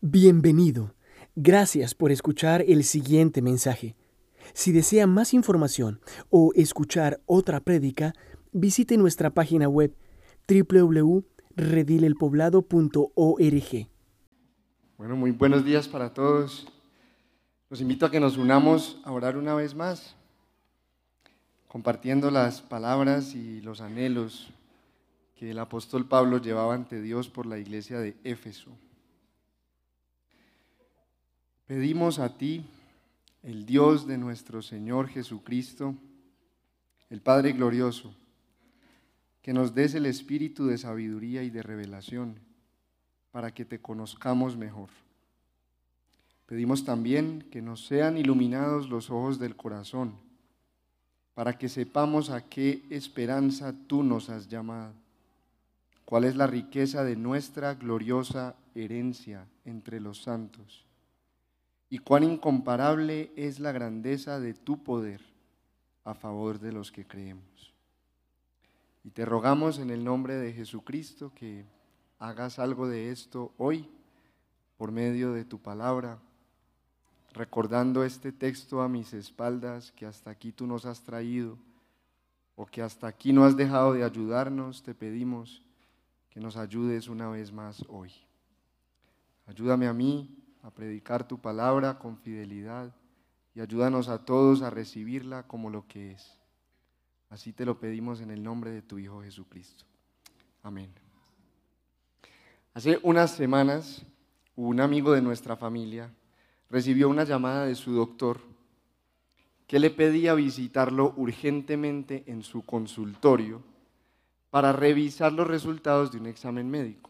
Bienvenido. Gracias por escuchar el siguiente mensaje. Si desea más información o escuchar otra prédica, visite nuestra página web www.redilelpoblado.org. Bueno, muy buenos días para todos. Los invito a que nos unamos a orar una vez más, compartiendo las palabras y los anhelos que el apóstol Pablo llevaba ante Dios por la iglesia de Éfeso. Pedimos a ti, el Dios de nuestro Señor Jesucristo, el Padre glorioso, que nos des el espíritu de sabiduría y de revelación para que te conozcamos mejor. Pedimos también que nos sean iluminados los ojos del corazón, para que sepamos a qué esperanza tú nos has llamado, cuál es la riqueza de nuestra gloriosa herencia entre los santos y cuán incomparable es la grandeza de tu poder a favor de los que creemos. Y te rogamos en el nombre de Jesucristo que hagas algo de esto hoy por medio de tu palabra, recordando este texto a mis espaldas que hasta aquí tú nos has traído o que hasta aquí no has dejado de ayudarnos, te pedimos que nos ayudes una vez más hoy. Ayúdame a mí a predicar tu palabra con fidelidad y ayúdanos a todos a recibirla como lo que es. Así te lo pedimos en el nombre de tu Hijo Jesucristo. Amén. Hace unas semanas, un amigo de nuestra familia recibió una llamada de su doctor que le pedía visitarlo urgentemente en su consultorio para revisar los resultados de un examen médico.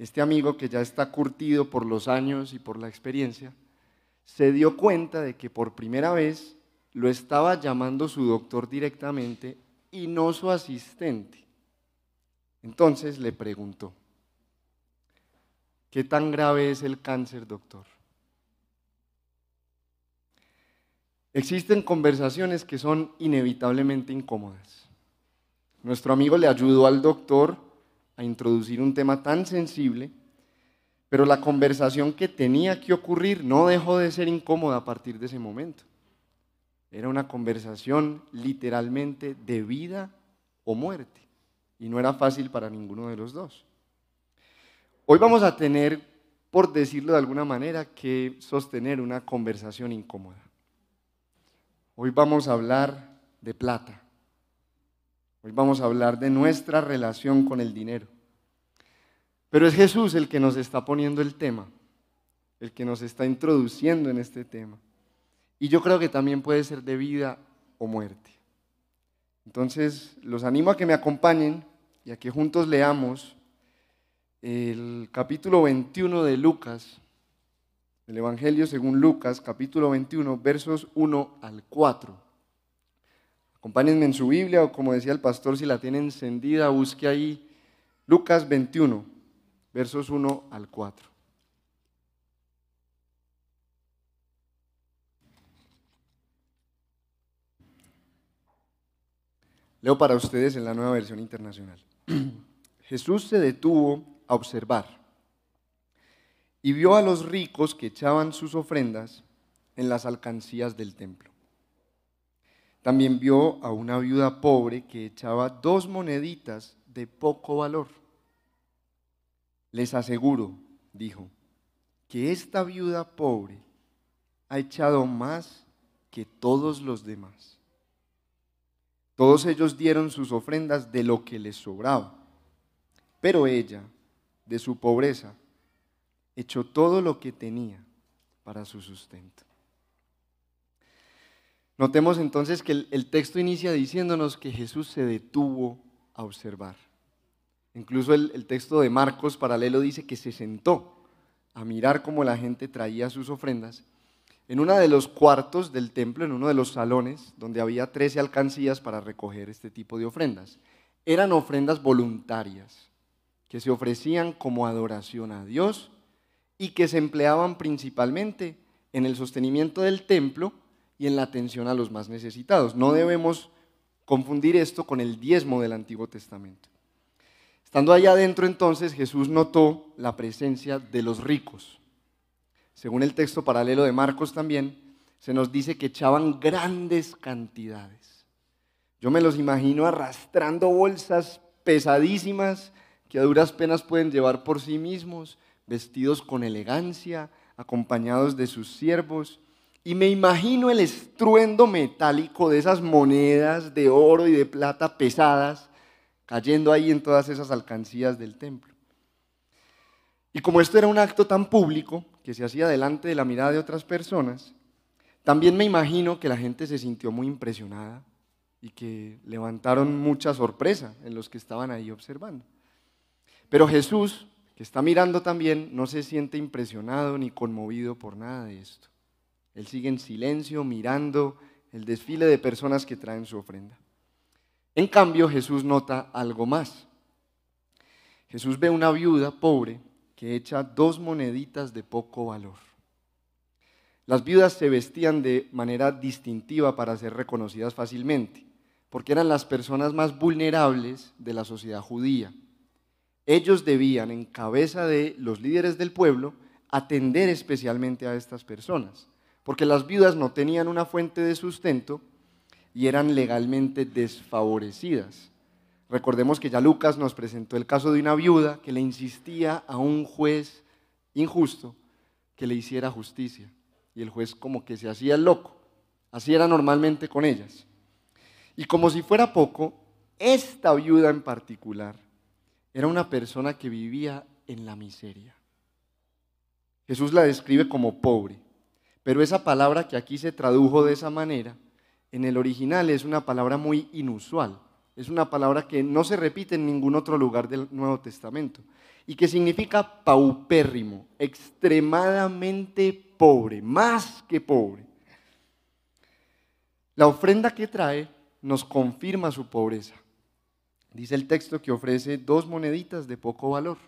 Este amigo que ya está curtido por los años y por la experiencia, se dio cuenta de que por primera vez lo estaba llamando su doctor directamente y no su asistente. Entonces le preguntó, ¿qué tan grave es el cáncer, doctor? Existen conversaciones que son inevitablemente incómodas. Nuestro amigo le ayudó al doctor a introducir un tema tan sensible, pero la conversación que tenía que ocurrir no dejó de ser incómoda a partir de ese momento. Era una conversación literalmente de vida o muerte, y no era fácil para ninguno de los dos. Hoy vamos a tener, por decirlo de alguna manera, que sostener una conversación incómoda. Hoy vamos a hablar de plata. Hoy vamos a hablar de nuestra relación con el dinero. Pero es Jesús el que nos está poniendo el tema, el que nos está introduciendo en este tema. Y yo creo que también puede ser de vida o muerte. Entonces, los animo a que me acompañen y a que juntos leamos el capítulo 21 de Lucas, el Evangelio según Lucas, capítulo 21, versos 1 al 4. Acompáñenme en su Biblia o como decía el pastor, si la tiene encendida, busque ahí Lucas 21, versos 1 al 4. Leo para ustedes en la nueva versión internacional. Jesús se detuvo a observar y vio a los ricos que echaban sus ofrendas en las alcancías del templo. También vio a una viuda pobre que echaba dos moneditas de poco valor. Les aseguro, dijo, que esta viuda pobre ha echado más que todos los demás. Todos ellos dieron sus ofrendas de lo que les sobraba, pero ella, de su pobreza, echó todo lo que tenía para su sustento. Notemos entonces que el, texto inicia diciéndonos que Jesús se detuvo a observar. Incluso el, el texto de Marcos paralelo dice que se sentó a mirar cómo la gente traía sus ofrendas en uno de los cuartos del templo, en uno de los salones, donde había 13 alcancías para recoger este tipo de ofrendas. Eran ofrendas voluntarias que se ofrecían como adoración a Dios y que se empleaban principalmente en el sostenimiento del templo y en la atención a los más necesitados. No debemos confundir esto con el diezmo del Antiguo Testamento. Estando allá adentro entonces, Jesús notó la presencia de los ricos. Según el texto paralelo de Marcos también, se nos dice que echaban grandes cantidades. Yo me los imagino arrastrando bolsas pesadísimas que a duras penas pueden llevar por sí mismos, vestidos con elegancia, acompañados de sus siervos. Y me imagino el estruendo metálico de esas monedas de oro y de plata pesadas cayendo ahí en todas esas alcancías del templo. Y como esto era un acto tan público que se hacía delante de la mirada de otras personas, también me imagino que la gente se sintió muy impresionada y que levantaron mucha sorpresa en los que estaban ahí observando. Pero Jesús, que está mirando también, no se siente impresionado ni conmovido por nada de esto. Él sigue en silencio mirando el desfile de personas que traen su ofrenda. En cambio, Jesús nota algo más. Jesús ve una viuda pobre que echa dos moneditas de poco valor. Las viudas se vestían de manera distintiva para ser reconocidas fácilmente, porque eran las personas más vulnerables de la sociedad judía. Ellos debían, en cabeza de los líderes del pueblo, atender especialmente a estas personas, porque las viudas no tenían una fuente de sustento y eran legalmente desfavorecidas. Recordemos que ya Lucas nos presentó el caso de una viuda que le insistía a un juez injusto que le hiciera justicia. Y el juez como que se hacía el loco. Así era normalmente con ellas. Y como si fuera poco, esta viuda en particular era una persona que vivía en la miseria. Jesús la describe como pobre, pero esa palabra que aquí se tradujo de esa manera en el original es una palabra muy inusual. Es una palabra que no se repite en ningún otro lugar del Nuevo Testamento y que significa paupérrimo, extremadamente pobre, más que pobre. La ofrenda que trae nos confirma su pobreza. Dice el texto que ofrece dos moneditas de poco valor.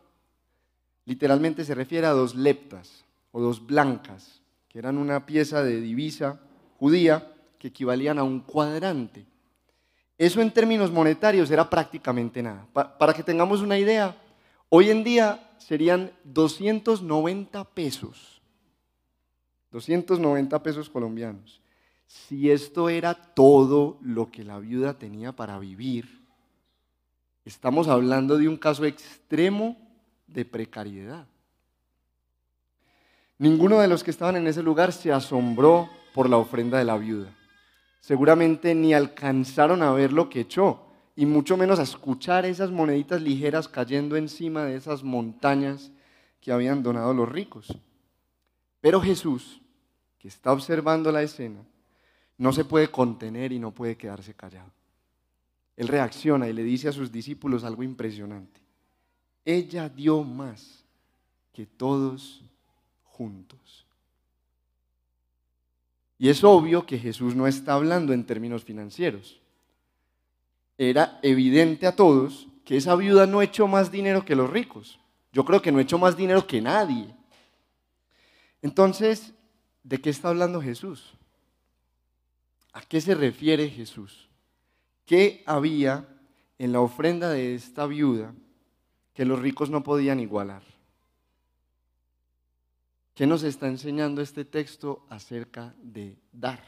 Literalmente se refiere a dos leptas o dos blancas, que eran una pieza de divisa judía que equivalían a un cuadrante. Eso en términos monetarios era prácticamente nada. para que tengamos una idea, hoy en día serían 290 pesos. 290 pesos colombianos. Si esto era todo lo que la viuda tenía para vivir, estamos hablando de un caso extremo de precariedad. Ninguno de los que estaban en ese lugar se asombró por la ofrenda de la viuda seguramente ni alcanzaron a ver lo que echó, y mucho menos a escuchar esas moneditas ligeras cayendo encima de esas montañas que habían donado los ricos. Pero Jesús, que está observando la escena, no se puede contener y no puede quedarse callado. Él reacciona y le dice a sus discípulos algo impresionante. Ella dio más que todos juntos. Y es obvio que Jesús no está hablando en términos financieros. Era evidente a todos que esa viuda no echó más dinero que los ricos. Yo creo que no echó más dinero que nadie. Entonces, ¿de qué está hablando Jesús? ¿A qué se refiere Jesús? ¿Qué había en la ofrenda de esta viuda que los ricos no podían igualar? ¿Qué nos está enseñando este texto acerca de dar?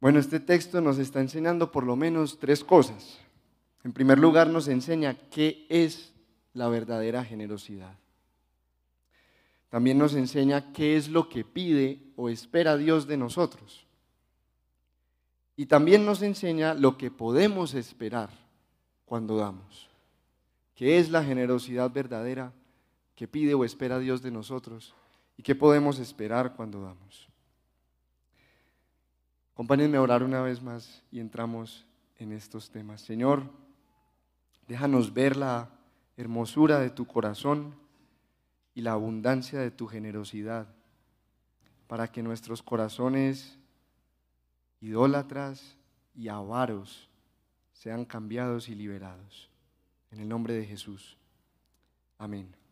Bueno, este texto nos está enseñando por lo menos tres cosas. En primer lugar, nos enseña qué es la verdadera generosidad. También nos enseña qué es lo que pide o espera Dios de nosotros. Y también nos enseña lo que podemos esperar cuando damos. ¿Qué es la generosidad verdadera? ¿Qué pide o espera Dios de nosotros? ¿Y qué podemos esperar cuando damos? Acompáñenme a orar una vez más y entramos en estos temas. Señor, déjanos ver la hermosura de tu corazón y la abundancia de tu generosidad para que nuestros corazones idólatras y avaros sean cambiados y liberados. En el nombre de Jesús. Amén.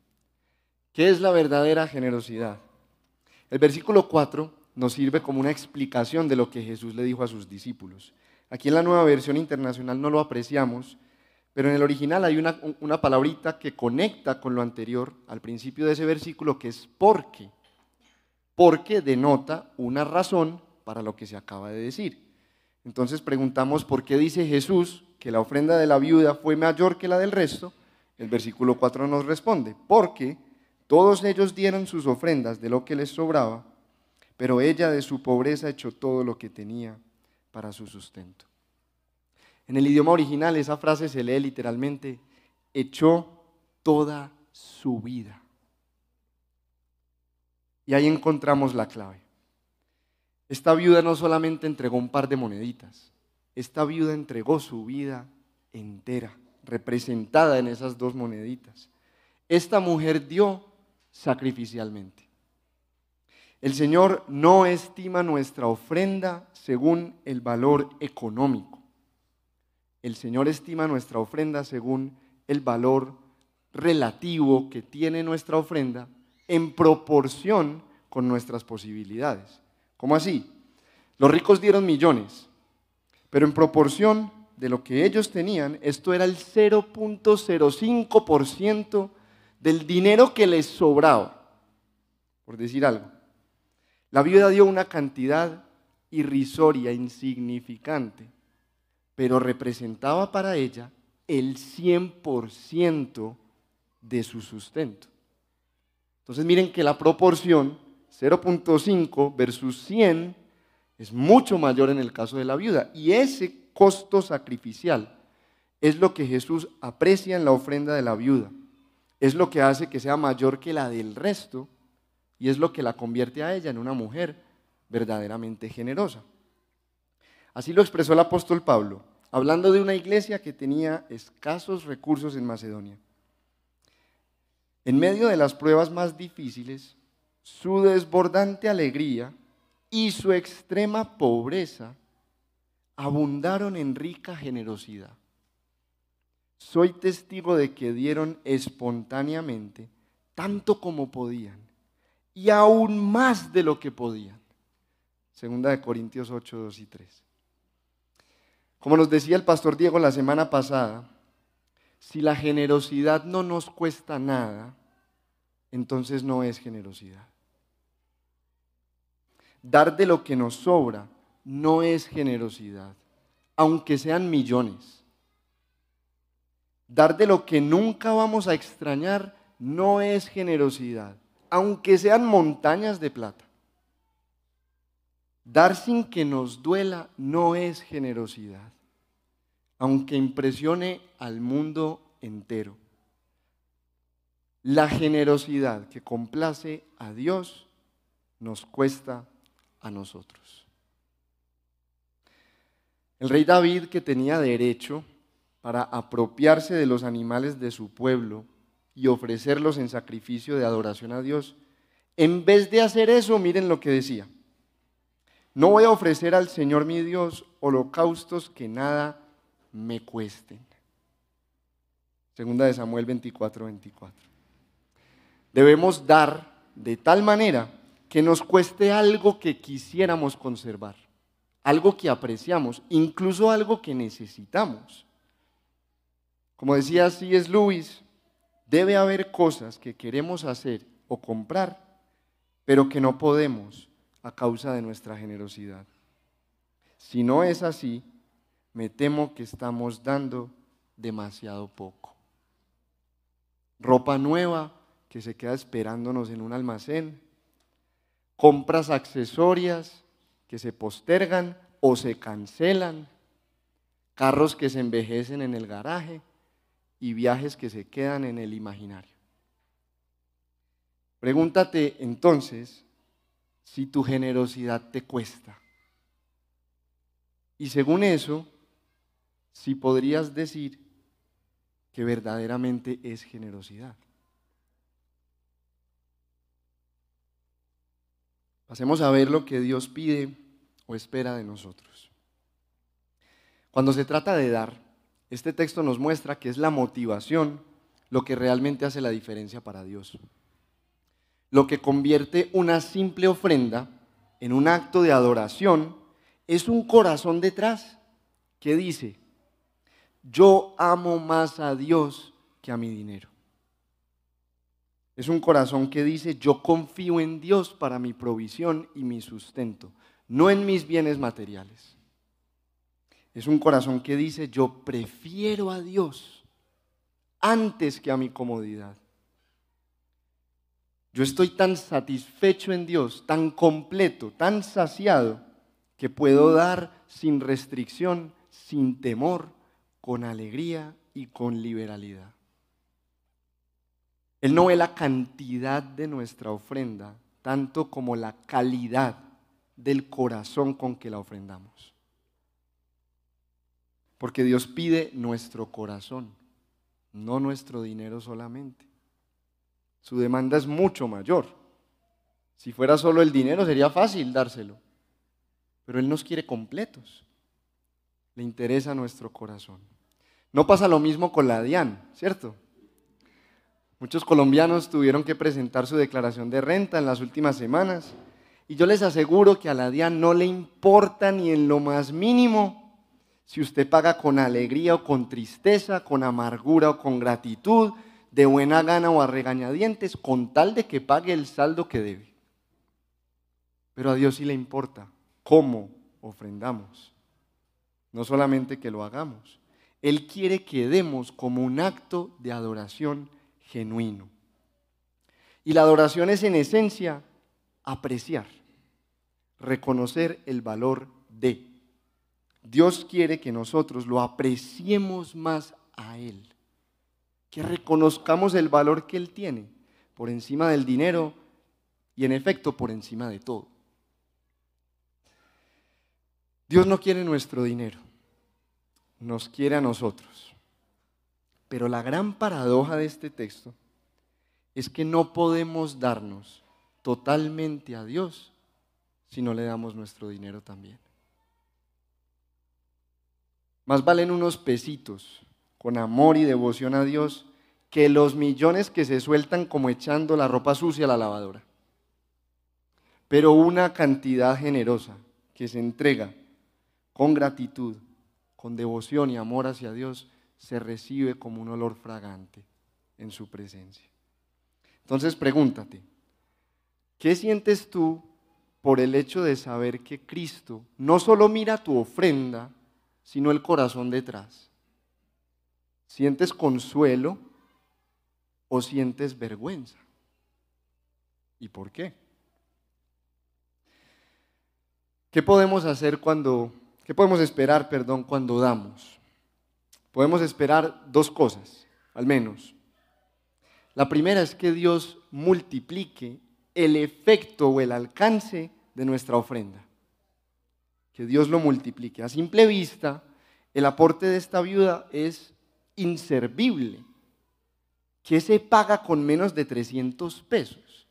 ¿Qué es la verdadera generosidad? El versículo 4 nos sirve como una explicación de lo que Jesús le dijo a sus discípulos. Aquí en la nueva versión internacional no lo apreciamos, Pero en el original hay una, una palabrita que conecta con lo anterior al principio de ese versículo que es porque. Porque denota una razón para lo que se acaba de decir. Entonces preguntamos por qué dice Jesús que la ofrenda de la viuda fue mayor que la del resto. El versículo 4 nos responde, porque todos ellos dieron sus ofrendas de lo que les sobraba, pero ella de su pobreza echó todo lo que tenía para su sustento. En el idioma original esa frase se lee literalmente, echó toda su vida. Y ahí encontramos la clave. Esta viuda no solamente entregó un par de moneditas, esta viuda entregó su vida entera, representada en esas dos moneditas. Esta mujer dio sacrificialmente. El Señor no estima nuestra ofrenda según el valor económico. El Señor estima nuestra ofrenda según el valor relativo que tiene nuestra ofrenda en proporción con nuestras posibilidades. ¿Cómo así? Los ricos dieron millones, pero en proporción de lo que ellos tenían, esto era el 0.05% del dinero que les sobraba, por decir algo. La viuda dio una cantidad irrisoria, insignificante, pero representaba para ella el 100% de su sustento. Entonces miren que la proporción 0.5 versus 100 es mucho mayor en el caso de la viuda. Y ese costo sacrificial es lo que Jesús aprecia en la ofrenda de la viuda. Es lo que hace que sea mayor que la del resto y es lo que la convierte a ella en una mujer verdaderamente generosa. Así lo expresó el apóstol Pablo, hablando de una iglesia que tenía escasos recursos en Macedonia. En medio de las pruebas más difíciles, su desbordante alegría y su extrema pobreza abundaron en rica generosidad. Soy testigo de que dieron espontáneamente tanto como podían y aún más de lo que podían. Segunda de Corintios 8, 2 y 3. Como nos decía el pastor Diego la semana pasada, si la generosidad no nos cuesta nada, entonces no es generosidad. Dar de lo que nos sobra no es generosidad, aunque sean millones. Dar de lo que nunca vamos a extrañar no es generosidad, aunque sean montañas de plata. Dar sin que nos duela no es generosidad, aunque impresione al mundo entero. La generosidad que complace a Dios nos cuesta a nosotros. El rey David, que tenía derecho para apropiarse de los animales de su pueblo y ofrecerlos en sacrificio de adoración a Dios, en vez de hacer eso, miren lo que decía. No voy a ofrecer al Señor mi Dios holocaustos que nada me cuesten. Segunda de Samuel 24, 24. Debemos dar de tal manera que nos cueste algo que quisiéramos conservar, algo que apreciamos, incluso algo que necesitamos. Como decía C.S. Lewis, debe haber cosas que queremos hacer o comprar, pero que no podemos a causa de nuestra generosidad. Si no es así, me temo que estamos dando demasiado poco. Ropa nueva que se queda esperándonos en un almacén, compras accesorias que se postergan o se cancelan, carros que se envejecen en el garaje y viajes que se quedan en el imaginario. Pregúntate entonces si tu generosidad te cuesta. Y según eso, si podrías decir que verdaderamente es generosidad. Pasemos a ver lo que Dios pide o espera de nosotros. Cuando se trata de dar, este texto nos muestra que es la motivación lo que realmente hace la diferencia para Dios. Lo que convierte una simple ofrenda en un acto de adoración es un corazón detrás que dice, yo amo más a Dios que a mi dinero. Es un corazón que dice, yo confío en Dios para mi provisión y mi sustento, no en mis bienes materiales. Es un corazón que dice, yo prefiero a Dios antes que a mi comodidad. Yo estoy tan satisfecho en Dios, tan completo, tan saciado, que puedo dar sin restricción, sin temor, con alegría y con liberalidad. Él no ve la cantidad de nuestra ofrenda, tanto como la calidad del corazón con que la ofrendamos. Porque Dios pide nuestro corazón, no nuestro dinero solamente. Su demanda es mucho mayor. Si fuera solo el dinero sería fácil dárselo, pero Él nos quiere completos. Le interesa nuestro corazón. No pasa lo mismo con la DIAN, ¿cierto? Muchos colombianos tuvieron que presentar su declaración de renta en las últimas semanas y yo les aseguro que a la DIAN no le importa ni en lo más mínimo si usted paga con alegría o con tristeza, con amargura o con gratitud, de buena gana o a regañadientes, con tal de que pague el saldo que debe. Pero a Dios sí le importa cómo ofrendamos, no solamente que lo hagamos. Él quiere que demos como un acto de adoración genuino. Y la adoración es en esencia apreciar, reconocer el valor de. Dios quiere que nosotros lo apreciemos más a Él, que reconozcamos el valor que Él tiene por encima del dinero y en efecto por encima de todo. Dios no quiere nuestro dinero, nos quiere a nosotros. Pero la gran paradoja de este texto es que no podemos darnos totalmente a Dios si no le damos nuestro dinero también. Más valen unos pesitos con amor y devoción a Dios que los millones que se sueltan como echando la ropa sucia a la lavadora. Pero una cantidad generosa que se entrega con gratitud, con devoción y amor hacia Dios, se recibe como un olor fragante en su presencia. Entonces pregúntate, ¿qué sientes tú por el hecho de saber que Cristo no solo mira tu ofrenda, sino el corazón detrás? ¿Sientes consuelo o sientes vergüenza? ¿Y por qué? ¿Qué podemos hacer cuando, qué podemos esperar, perdón, cuando damos? podemos esperar dos cosas, al menos. La primera es que Dios multiplique el efecto o el alcance de nuestra ofrenda. Que Dios lo multiplique. A simple vista, el aporte de esta viuda es inservible. que se paga con menos de 300 pesos?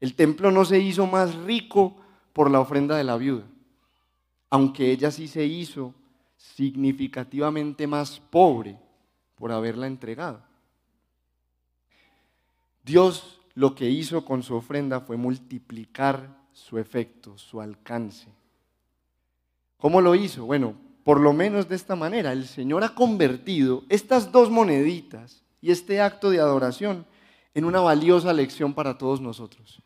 El templo no se hizo más rico por la ofrenda de la viuda, aunque ella sí se hizo significativamente más pobre por haberla entregado. Dios lo que hizo con su ofrenda fue multiplicar su efecto, su alcance. ¿Cómo lo hizo? Bueno, por lo menos de esta manera, el Señor ha convertido estas dos moneditas y este acto de adoración en una valiosa lección para todos nosotros.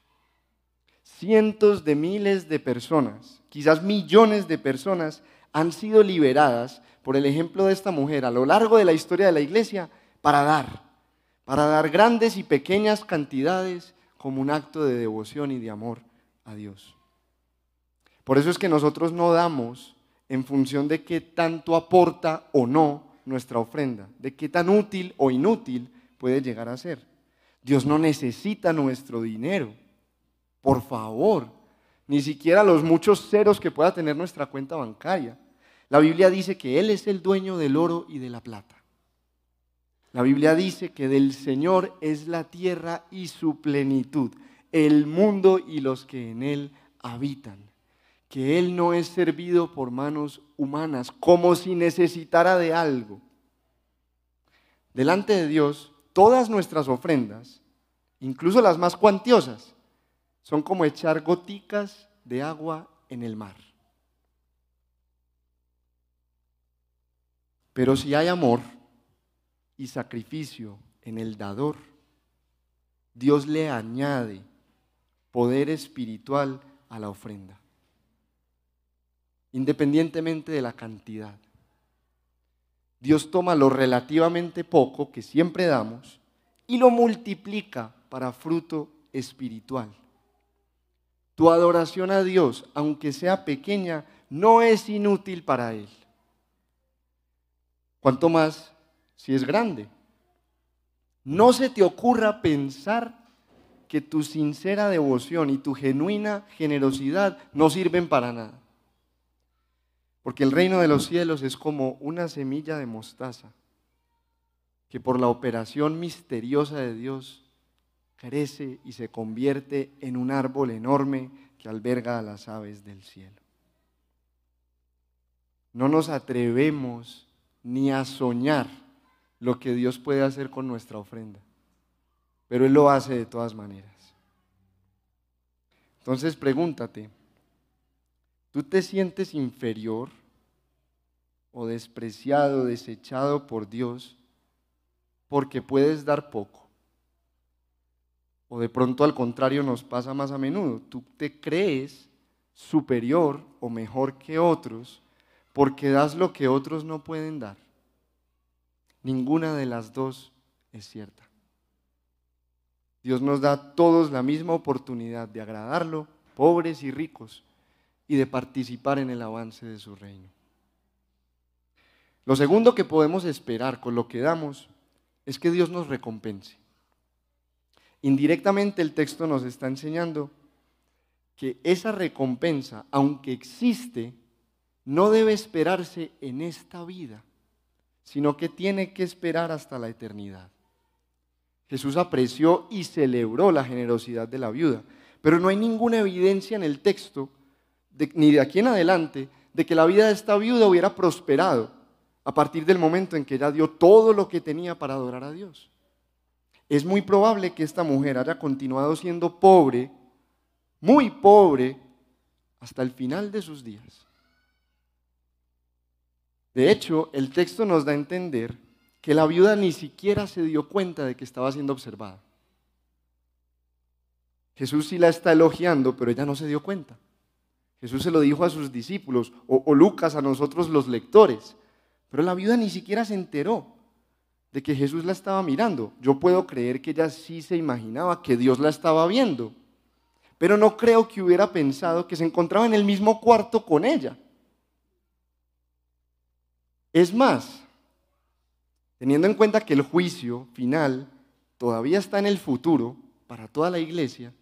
Cientos de miles de personas, quizás millones de personas, han sido liberadas por el ejemplo de esta mujer a lo largo de la historia de la iglesia para dar, para dar grandes y pequeñas cantidades como un acto de devoción y de amor a Dios. Por eso es que nosotros no damos en función de qué tanto aporta o no nuestra ofrenda, de qué tan útil o inútil puede llegar a ser. Dios no necesita nuestro dinero. Por favor, ni siquiera los muchos ceros que pueda tener nuestra cuenta bancaria. La Biblia dice que Él es el dueño del oro y de la plata. La Biblia dice que del Señor es la tierra y su plenitud, el mundo y los que en Él habitan. Que Él no es servido por manos humanas, como si necesitara de algo. Delante de Dios, todas nuestras ofrendas, incluso las más cuantiosas, son como echar goticas de agua en el mar. Pero si hay amor y sacrificio en el dador, Dios le añade poder espiritual a la ofrenda, independientemente de la cantidad. Dios toma lo relativamente poco que siempre damos y lo multiplica para fruto espiritual. Tu adoración a Dios, aunque sea pequeña, no es inútil para Él. Cuanto más si es grande. No se te ocurra pensar que tu sincera devoción y tu genuina generosidad no sirven para nada. Porque el reino de los cielos es como una semilla de mostaza que por la operación misteriosa de Dios crece y se convierte en un árbol enorme que alberga a las aves del cielo. No nos atrevemos ni a soñar lo que Dios puede hacer con nuestra ofrenda, pero Él lo hace de todas maneras. Entonces pregúntate, ¿tú te sientes inferior o despreciado, desechado por Dios porque puedes dar poco? O de pronto al contrario nos pasa más a menudo. Tú te crees superior o mejor que otros porque das lo que otros no pueden dar. Ninguna de las dos es cierta. Dios nos da a todos la misma oportunidad de agradarlo, pobres y ricos, y de participar en el avance de su reino. Lo segundo que podemos esperar con lo que damos es que Dios nos recompense. Indirectamente el texto nos está enseñando que esa recompensa, aunque existe, no debe esperarse en esta vida, sino que tiene que esperar hasta la eternidad. Jesús apreció y celebró la generosidad de la viuda, pero no hay ninguna evidencia en el texto, ni de aquí en adelante, de que la vida de esta viuda hubiera prosperado a partir del momento en que ella dio todo lo que tenía para adorar a Dios es muy probable que esta mujer haya continuado siendo pobre, muy pobre, hasta el final de sus días. De hecho, el texto nos da a entender que la viuda ni siquiera se dio cuenta de que estaba siendo observada. Jesús sí la está elogiando, pero ella no se dio cuenta. Jesús se lo dijo a sus discípulos, o, o Lucas a nosotros los lectores, pero la viuda ni siquiera se enteró de que Jesús la estaba mirando. Yo puedo creer que ella sí se imaginaba que Dios la estaba viendo, pero no creo que hubiera pensado que se encontraba en el mismo cuarto con ella. Es más, teniendo en cuenta que el juicio final todavía está en el futuro para toda la iglesia,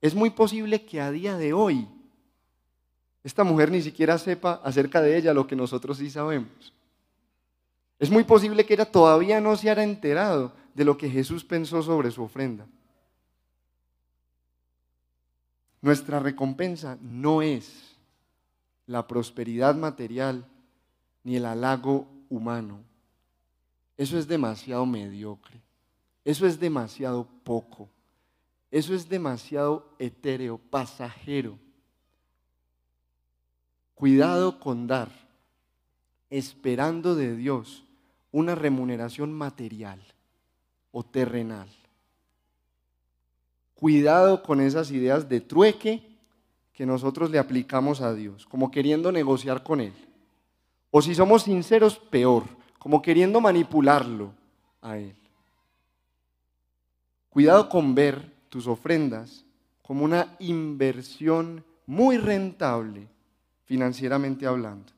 es muy posible que a día de hoy esta mujer ni siquiera sepa acerca de ella lo que nosotros sí sabemos. Es muy posible que ella todavía no se haya enterado de lo que Jesús pensó sobre su ofrenda. Nuestra recompensa no es la prosperidad material ni el halago humano. Eso es demasiado mediocre. Eso es demasiado poco. Eso es demasiado etéreo, pasajero. Cuidado con dar, esperando de Dios una remuneración material o terrenal. Cuidado con esas ideas de trueque que nosotros le aplicamos a Dios, como queriendo negociar con Él. O si somos sinceros, peor, como queriendo manipularlo a Él. Cuidado con ver tus ofrendas como una inversión muy rentable financieramente hablando.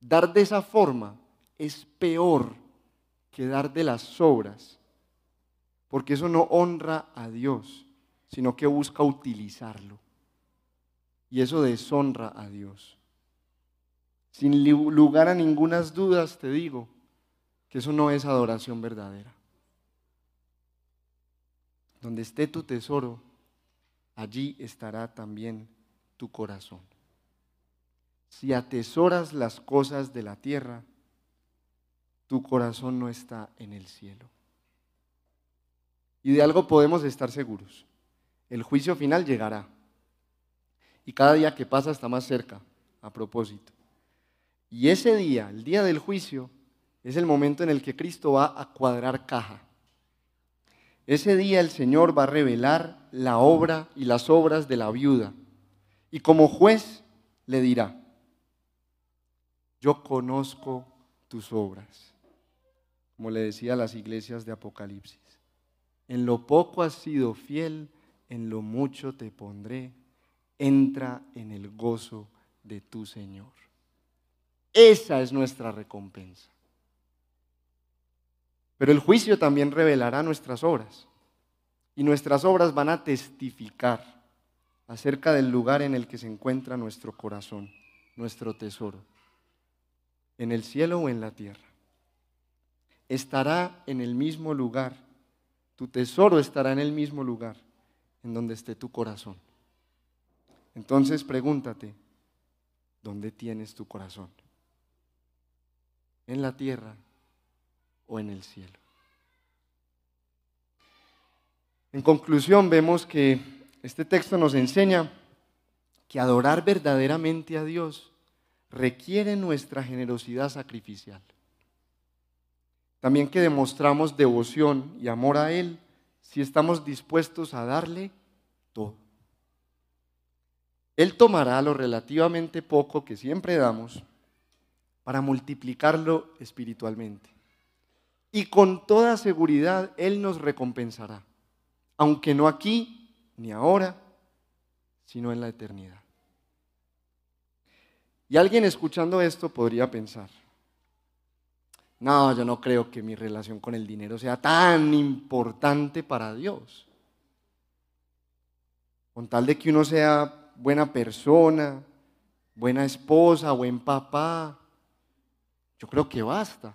Dar de esa forma es peor que dar de las sobras, porque eso no honra a Dios, sino que busca utilizarlo. Y eso deshonra a Dios. Sin lugar a ninguna dudas te digo que eso no es adoración verdadera. Donde esté tu tesoro, allí estará también tu corazón. Si atesoras las cosas de la tierra, tu corazón no está en el cielo. Y de algo podemos estar seguros. El juicio final llegará. Y cada día que pasa está más cerca, a propósito. Y ese día, el día del juicio, es el momento en el que Cristo va a cuadrar caja. Ese día el Señor va a revelar la obra y las obras de la viuda. Y como juez le dirá, yo conozco tus obras, como le decía a las iglesias de Apocalipsis. En lo poco has sido fiel, en lo mucho te pondré. Entra en el gozo de tu Señor. Esa es nuestra recompensa. Pero el juicio también revelará nuestras obras. Y nuestras obras van a testificar acerca del lugar en el que se encuentra nuestro corazón, nuestro tesoro, en el cielo o en la tierra. Estará en el mismo lugar, tu tesoro estará en el mismo lugar en donde esté tu corazón. Entonces pregúntate, ¿dónde tienes tu corazón? ¿En la tierra o en el cielo? En conclusión, vemos que este texto nos enseña que adorar verdaderamente a Dios requiere nuestra generosidad sacrificial. También que demostramos devoción y amor a Él si estamos dispuestos a darle todo. Él tomará lo relativamente poco que siempre damos para multiplicarlo espiritualmente. Y con toda seguridad Él nos recompensará aunque no aquí ni ahora, sino en la eternidad. Y alguien escuchando esto podría pensar, no, yo no creo que mi relación con el dinero sea tan importante para Dios. Con tal de que uno sea buena persona, buena esposa, buen papá, yo creo que basta.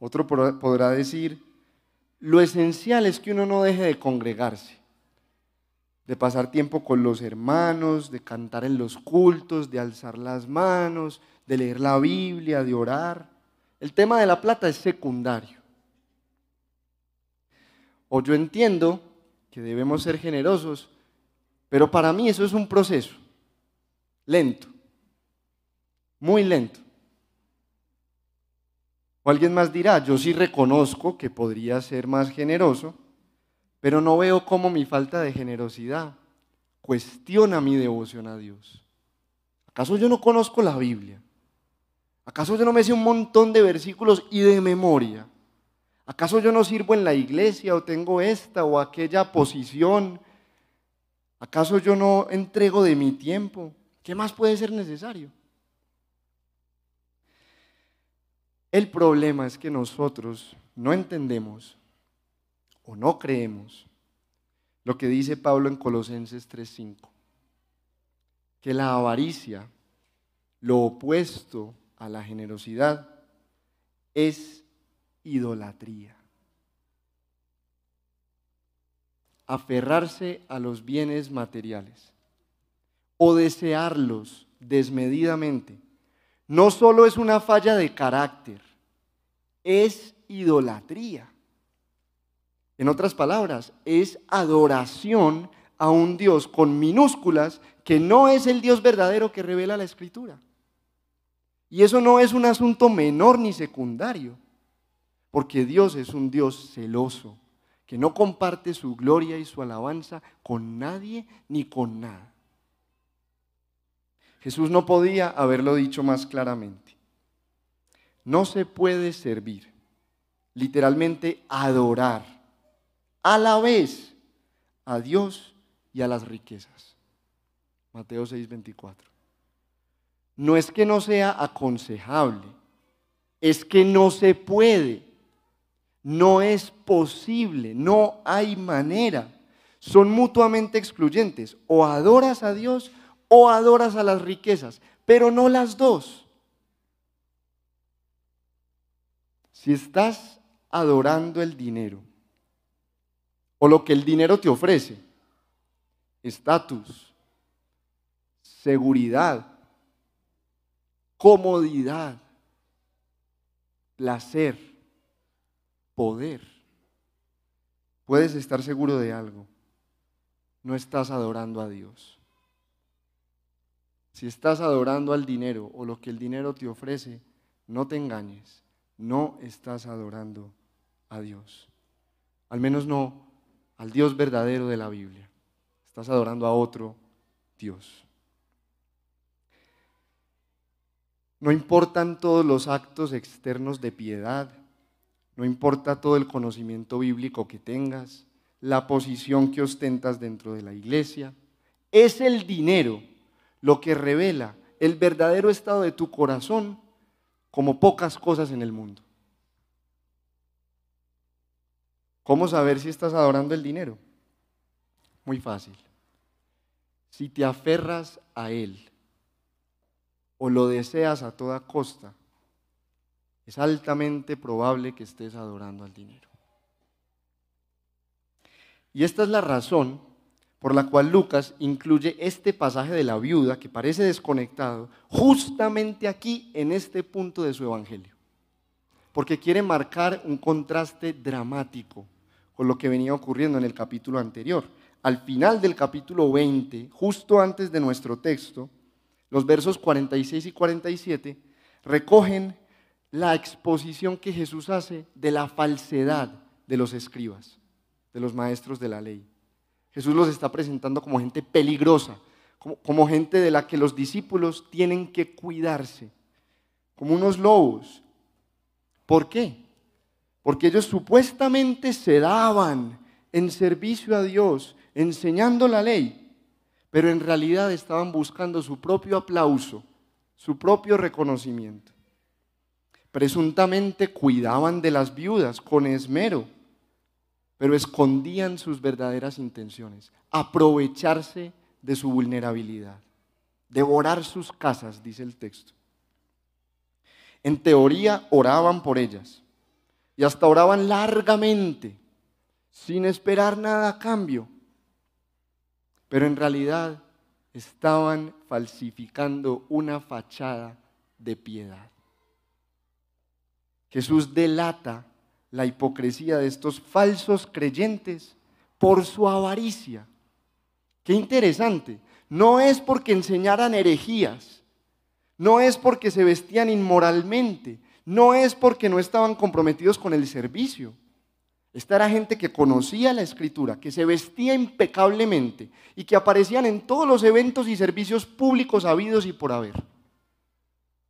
Otro podrá decir, lo esencial es que uno no deje de congregarse, de pasar tiempo con los hermanos, de cantar en los cultos, de alzar las manos, de leer la Biblia, de orar. El tema de la plata es secundario. O yo entiendo que debemos ser generosos, pero para mí eso es un proceso lento, muy lento alguien más dirá, yo sí reconozco que podría ser más generoso, pero no veo cómo mi falta de generosidad cuestiona mi devoción a Dios. ¿Acaso yo no conozco la Biblia? ¿Acaso yo no me sé un montón de versículos y de memoria? ¿Acaso yo no sirvo en la iglesia o tengo esta o aquella posición? ¿Acaso yo no entrego de mi tiempo? ¿Qué más puede ser necesario? El problema es que nosotros no entendemos o no creemos lo que dice Pablo en Colosenses 3:5, que la avaricia, lo opuesto a la generosidad, es idolatría. Aferrarse a los bienes materiales o desearlos desmedidamente no solo es una falla de carácter, es idolatría. En otras palabras, es adoración a un Dios con minúsculas que no es el Dios verdadero que revela la Escritura. Y eso no es un asunto menor ni secundario, porque Dios es un Dios celoso, que no comparte su gloria y su alabanza con nadie ni con nada. Jesús no podía haberlo dicho más claramente. No se puede servir, literalmente adorar, a la vez a Dios y a las riquezas. Mateo 6:24. No es que no sea aconsejable, es que no se puede, no es posible, no hay manera. Son mutuamente excluyentes. O adoras a Dios o adoras a las riquezas, pero no las dos. Si estás adorando el dinero o lo que el dinero te ofrece, estatus, seguridad, comodidad, placer, poder, puedes estar seguro de algo. No estás adorando a Dios Si estás adorando al dinero o lo que el dinero te ofrece, no te engañes, no estás adorando a Dios. Al menos no al Dios verdadero de la Biblia. Estás adorando a otro Dios. No importan todos los actos externos de piedad, no importa todo el conocimiento bíblico que tengas, la posición que ostentas dentro de la iglesia. Es el dinero lo que revela el verdadero estado de tu corazón como pocas cosas en el mundo. ¿Cómo saber si estás adorando el dinero? Muy fácil. Si te aferras a él o lo deseas a toda costa, es altamente probable que estés adorando al dinero. Y esta es la razón por la cual Lucas incluye este pasaje de la viuda, que parece desconectado, justamente aquí en este punto de su evangelio. Porque quiere marcar un contraste dramático con lo que venía ocurriendo en el capítulo anterior. Al final del capítulo 20, justo antes de nuestro texto, los versos 46 y 47 recogen la exposición que Jesús hace de la falsedad de los escribas, de los maestros de la ley. Jesús los está presentando como gente peligrosa, como, gente de la que los discípulos tienen que cuidarse, como unos lobos. ¿Por qué? porque ellos supuestamente se daban en servicio a Dios, enseñando la ley, pero en realidad estaban buscando su propio aplauso, su propio reconocimiento. Presuntamente cuidaban de las viudas con esmero, pero escondían sus verdaderas intenciones, aprovecharse de su vulnerabilidad, devorar sus casas, dice el texto. En teoría oraban por ellas, y hasta oraban largamente, sin esperar nada a cambio. Pero en realidad estaban falsificando una fachada de piedad. Jesús delata la hipocresía de estos falsos creyentes por su avaricia. Qué interesante. No es porque enseñaran herejías, no es porque se vestían inmoralmente, no es porque no estaban comprometidos con el servicio. Esta era gente que conocía la escritura, que se vestía impecablemente y que aparecían en todos los eventos y servicios públicos habidos y por haber.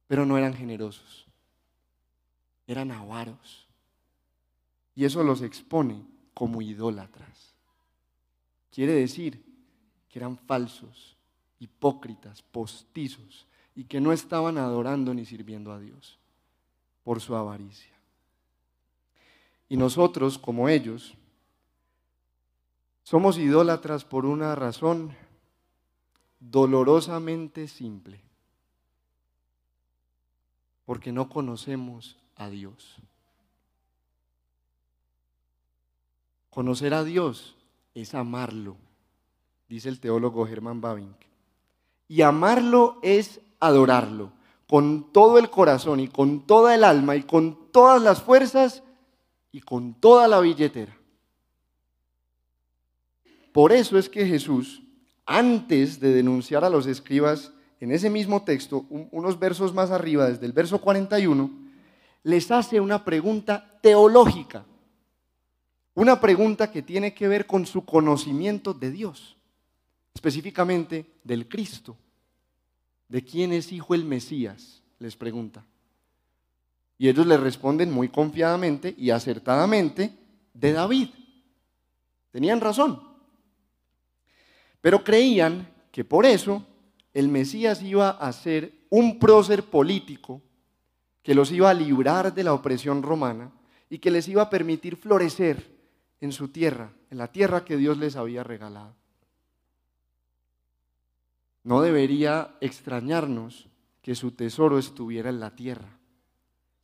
Pero no eran generosos, eran avaros. Y eso los expone como idólatras. Quiere decir que eran falsos, hipócritas, postizos y que no estaban adorando ni sirviendo a Dios por su avaricia. Y nosotros, como ellos, somos idólatras por una razón dolorosamente simple, porque no conocemos a Dios. Conocer a Dios es amarlo, dice el teólogo Germán Babink. Y amarlo es adorarlo con todo el corazón y con toda el alma y con todas las fuerzas y con toda la billetera. Por eso es que Jesús, antes de denunciar a los escribas en ese mismo texto, unos versos más arriba, desde el verso 41, les hace una pregunta teológica, una pregunta que tiene que ver con su conocimiento de Dios, específicamente del Cristo. ¿de quién es hijo el Mesías? Les pregunta. Y ellos le responden muy confiadamente y acertadamente, de David. Tenían razón. Pero creían que por eso el Mesías iba a ser un prócer político que los iba a librar de la opresión romana y que les iba a permitir florecer en su tierra, en la tierra que Dios les había regalado. No debería extrañarnos que su tesoro estuviera en la tierra,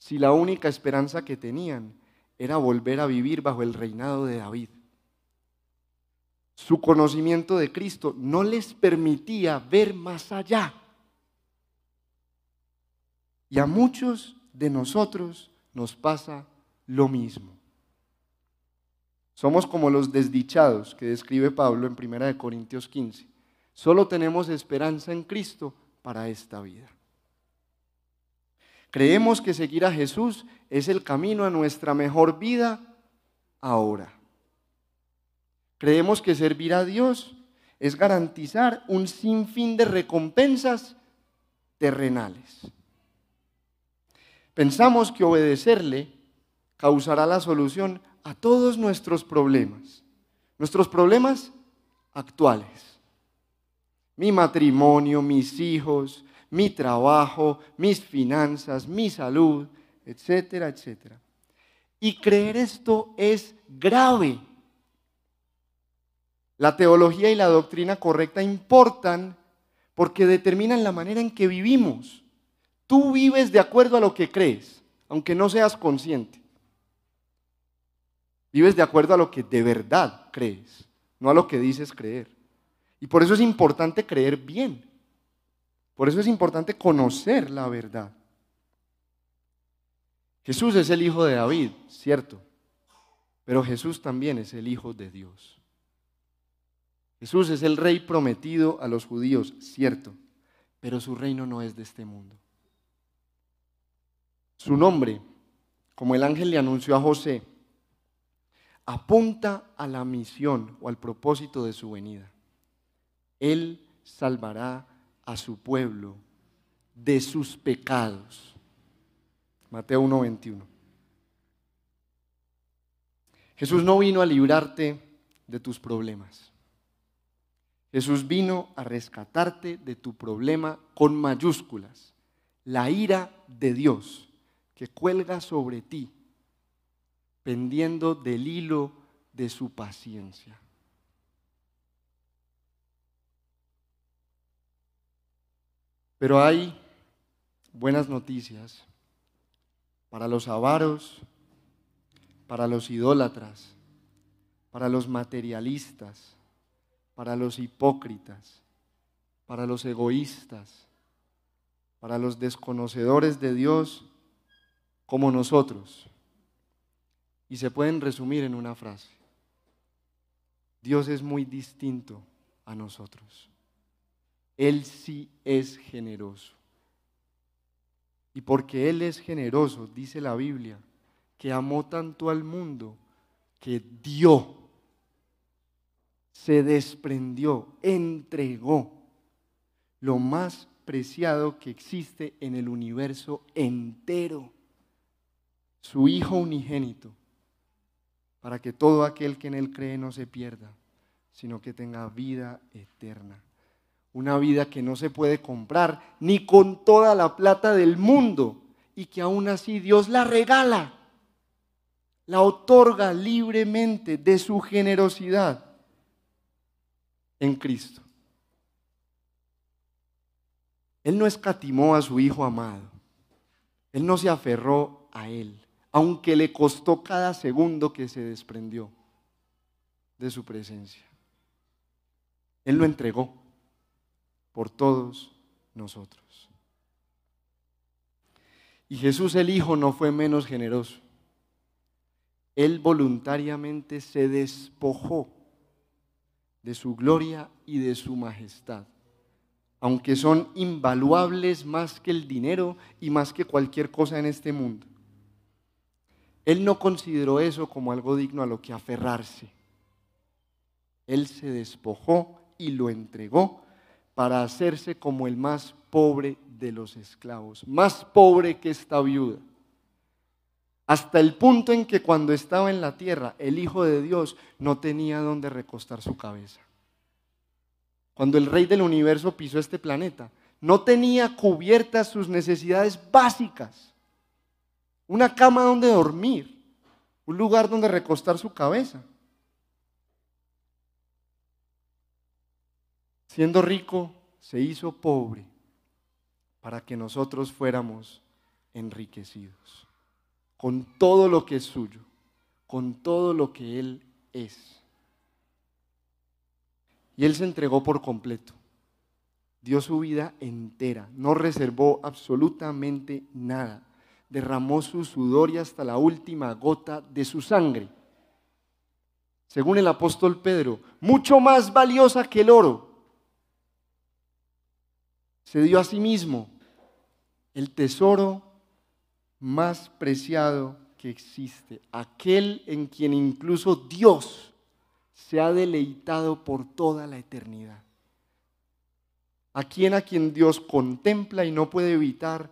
si la única esperanza que tenían era volver a vivir bajo el reinado de David. Su conocimiento de Cristo no les permitía ver más allá. Y a muchos de nosotros nos pasa lo mismo. Somos como los desdichados que describe Pablo en 1 Corintios 15 Solo tenemos esperanza en Cristo para esta vida. Creemos que seguir a Jesús es el camino a nuestra mejor vida ahora. Creemos que servir a Dios es garantizar un sinfín de recompensas terrenales. Pensamos que obedecerle causará la solución a todos nuestros problemas, nuestros problemas actuales. Mi matrimonio, mis hijos, mi trabajo, mis finanzas, mi salud, etcétera, etcétera. Y creer esto es grave. La teología y la doctrina correcta importan porque determinan la manera en que vivimos. Tú vives de acuerdo a lo que crees, aunque no seas consciente. Vives de acuerdo a lo que de verdad crees, no a lo que dices creer. Y por eso es importante creer bien. Por eso es importante conocer la verdad. Jesús es el hijo de David, cierto, pero Jesús también es el hijo de Dios. Jesús es el rey prometido a los judíos, cierto, pero su reino no es de este mundo. Su nombre, como el ángel le anunció a José, apunta a la misión o al propósito de su venida. Él salvará a su pueblo de sus pecados. Mateo 1:21. Jesús no vino a librarte de tus problemas. Jesús vino a rescatarte de tu problema con mayúsculas, la ira de Dios que cuelga sobre ti, pendiendo del hilo de su paciencia. Pero hay buenas noticias para los avaros, para los idólatras, para los materialistas, para los hipócritas, para los egoístas, para los desconocedores de Dios como nosotros. Y se pueden resumir en una frase. Dios es muy distinto a nosotros. Él sí es generoso. Y porque Él es generoso, dice la Biblia, que amó tanto al mundo, que dio, se desprendió, entregó lo más preciado que existe en el universo entero, su Hijo unigénito, para que todo aquel que en Él cree no se pierda, sino que tenga vida eterna una vida que no se puede comprar ni con toda la plata del mundo y que aún así Dios la regala, la otorga libremente de su generosidad en Cristo. Él no escatimó a su Hijo amado, Él no se aferró a Él, aunque le costó cada segundo que se desprendió de su presencia. Él lo entregó por todos nosotros. Y Jesús el Hijo no fue menos generoso. Él voluntariamente se despojó de su gloria y de su majestad, aunque son invaluables más que el dinero y más que cualquier cosa en este mundo. Él no consideró eso como algo digno a lo que aferrarse. Él se despojó y lo entregó para hacerse como el más pobre de los esclavos, más pobre que esta viuda. Hasta el punto en que cuando estaba en la tierra, el Hijo de Dios no tenía donde recostar su cabeza. Cuando el Rey del Universo pisó este planeta, no tenía cubiertas sus necesidades básicas. Una cama donde dormir, un lugar donde recostar su cabeza. Siendo rico, se hizo pobre para que nosotros fuéramos enriquecidos con todo lo que es suyo, con todo lo que Él es. Y Él se entregó por completo. Dio su vida entera, no reservó absolutamente nada. Derramó su sudor y hasta la última gota de su sangre. Según el apóstol Pedro, mucho más valiosa que el oro se dio a sí mismo el tesoro más preciado que existe, aquel en quien incluso Dios se ha deleitado por toda la eternidad. A quien a quien Dios contempla y no puede evitar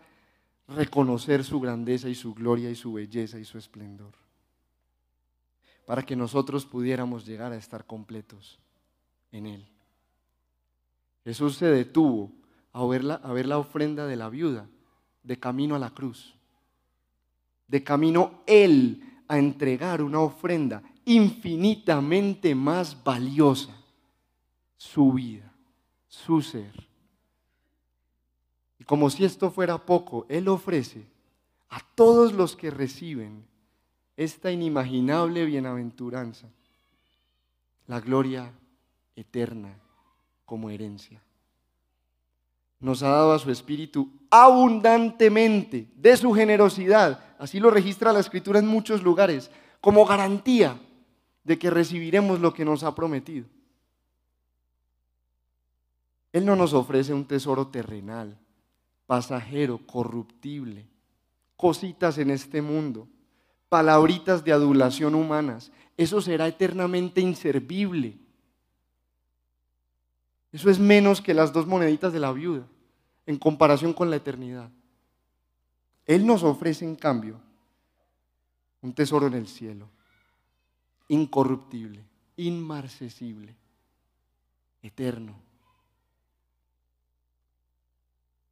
reconocer su grandeza y su gloria y su belleza y su esplendor. Para que nosotros pudiéramos llegar a estar completos en Él. Jesús se detuvo a ver la, a ver la ofrenda de la viuda de camino a la cruz. De camino Él a entregar una ofrenda infinitamente más valiosa, su vida, su ser. Y como si esto fuera poco, Él ofrece a todos los que reciben esta inimaginable bienaventuranza la gloria eterna como herencia. Nos ha dado a su Espíritu abundantemente de su generosidad. Así lo registra la Escritura en muchos lugares, como garantía de que recibiremos lo que nos ha prometido. Él no nos ofrece un tesoro terrenal, pasajero, corruptible, cositas en este mundo, palabritas de adulación humanas. Eso será eternamente inservible. Eso es menos que las dos moneditas de la viuda en comparación con la eternidad. Él nos ofrece en cambio un tesoro en el cielo, incorruptible, inmarcesible, eterno.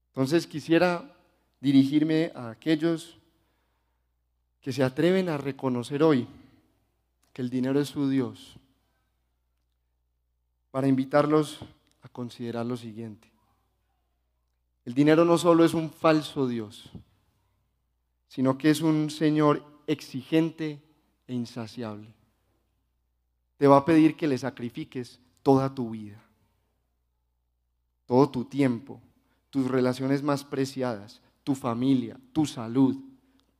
Entonces quisiera dirigirme a aquellos que se atreven a reconocer hoy que el dinero es su Dios, para invitarlos a considerar lo siguiente. El dinero no solo es un falso Dios, sino que es un Señor exigente e insaciable. Te va a pedir que le sacrifiques toda tu vida, todo tu tiempo, tus relaciones más preciadas, tu familia, tu salud,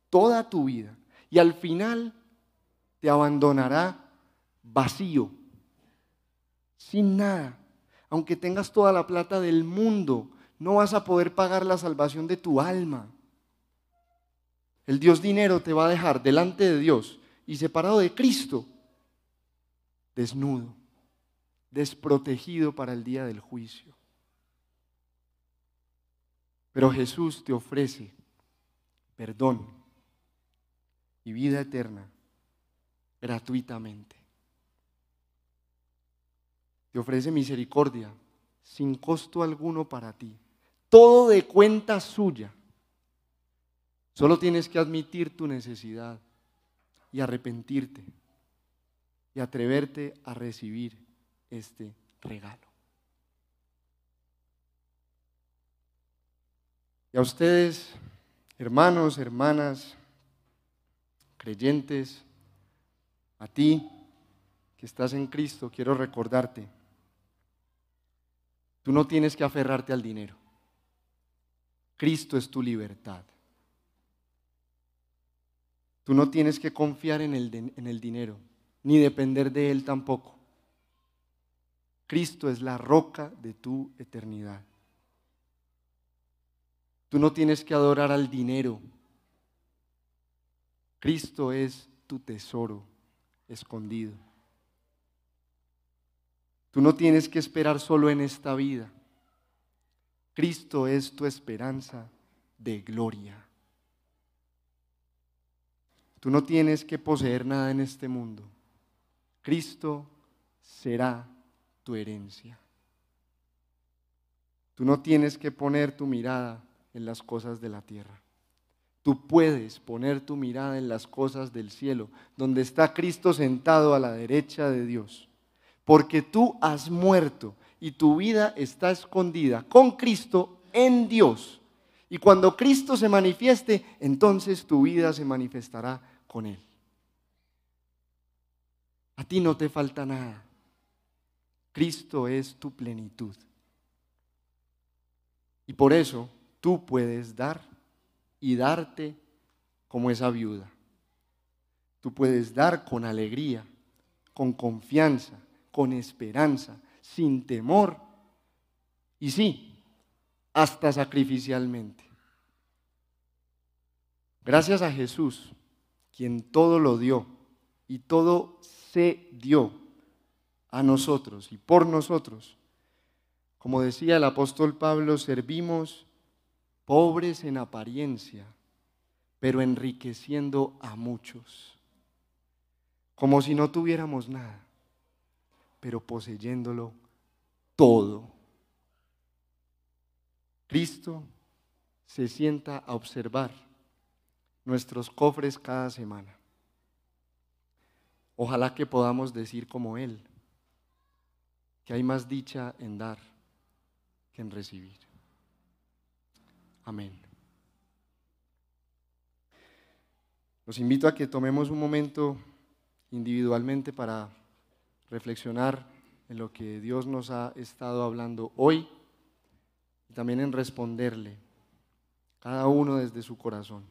toda tu vida. Y al final te abandonará vacío, sin nada. Aunque tengas toda la plata del mundo, no vas a poder pagar la salvación de tu alma. El Dios dinero te va a dejar delante de Dios y separado de Cristo, desnudo, desprotegido para el día del juicio. Pero Jesús te ofrece perdón y vida eterna gratuitamente. Te ofrece misericordia sin costo alguno para ti todo de cuenta suya. Solo tienes que admitir tu necesidad y arrepentirte y atreverte a recibir este regalo. Y a ustedes, hermanos, hermanas, creyentes, a ti que estás en Cristo, quiero recordarte, tú no tienes que aferrarte al dinero. Cristo es tu libertad. Tú no tienes que confiar en el, en el dinero, ni depender de él tampoco. Cristo es la roca de tu eternidad. Tú no tienes que adorar al dinero. Cristo es tu tesoro escondido. Tú no tienes que esperar solo en esta vida. Cristo es tu esperanza de gloria. Tú no tienes que poseer nada en este mundo. Cristo será tu herencia. Tú no tienes que poner tu mirada en las cosas de la tierra. Tú puedes poner tu mirada en las cosas del cielo, donde está Cristo sentado a la derecha de Dios. Porque tú has muerto y tu vida está escondida con Cristo en Dios. Y cuando Cristo se manifieste, entonces tu vida se manifestará con Él. A ti no te falta nada. Cristo es tu plenitud. Y por eso tú puedes dar y darte como esa viuda. Tú puedes dar con alegría, con confianza, con esperanza, sin temor. Y sí, hasta sacrificialmente. Gracias a Jesús, quien todo lo dio y todo se dio a nosotros y por nosotros. Como decía el apóstol Pablo, servimos pobres en apariencia, pero enriqueciendo a muchos, como si no tuviéramos nada, pero poseyéndolo todo. Cristo se sienta a observar nuestros cofres cada semana. Ojalá que podamos decir como Él, que hay más dicha en dar que en recibir. Amén. Los invito a que tomemos un momento individualmente para reflexionar en lo que Dios nos ha estado hablando hoy y también en responderle, cada uno desde su corazón.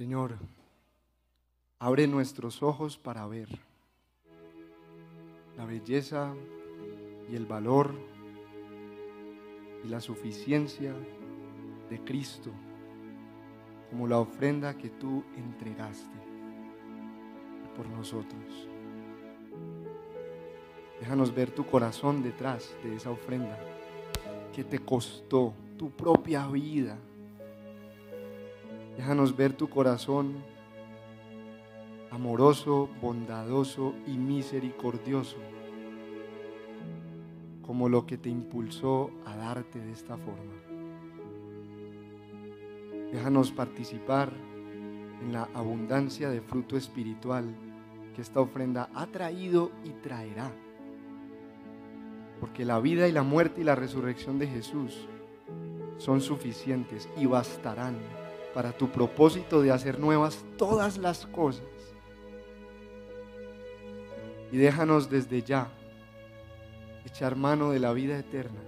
Señor, abre nuestros ojos para ver la belleza y el valor y la suficiencia de Cristo como la ofrenda que tú entregaste por nosotros. Déjanos ver tu corazón detrás de esa ofrenda que te costó tu propia vida Déjanos ver tu corazón amoroso, bondadoso y misericordioso, como lo que te impulsó a darte de esta forma. Déjanos participar en la abundancia de fruto espiritual que esta ofrenda ha traído y traerá. Porque la vida y la muerte y la resurrección de Jesús son suficientes y bastarán para tu propósito de hacer nuevas todas las cosas. Y déjanos desde ya echar mano de la vida eterna,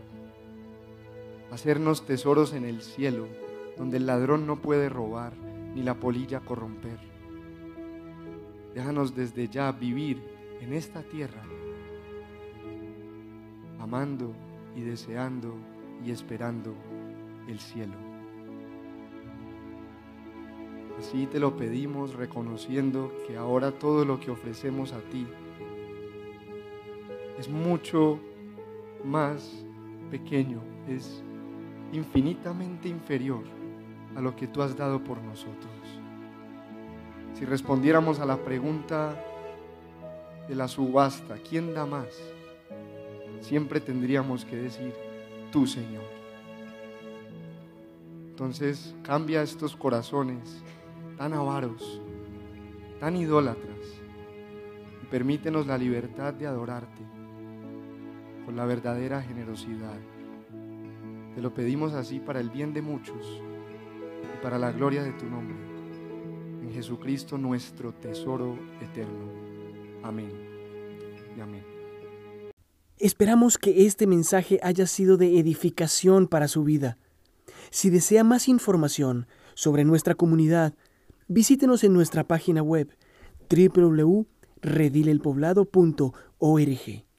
hacernos tesoros en el cielo, donde el ladrón no puede robar ni la polilla corromper. Déjanos desde ya vivir en esta tierra, amando y deseando y esperando el cielo. Así te lo pedimos reconociendo que ahora todo lo que ofrecemos a ti es mucho más pequeño, es infinitamente inferior a lo que tú has dado por nosotros. Si respondiéramos a la pregunta de la subasta, ¿quién da más? Siempre tendríamos que decir, tú Señor. Entonces cambia estos corazones tan avaros, tan idólatras, y permítenos la libertad de adorarte con la verdadera generosidad. Te lo pedimos así para el bien de muchos y para la gloria de tu nombre. En Jesucristo nuestro tesoro eterno. Amén y amén. Esperamos que este mensaje haya sido de edificación para su vida. Si desea más información sobre nuestra comunidad, Visítenos en nuestra página web www.redilelpoblado.org.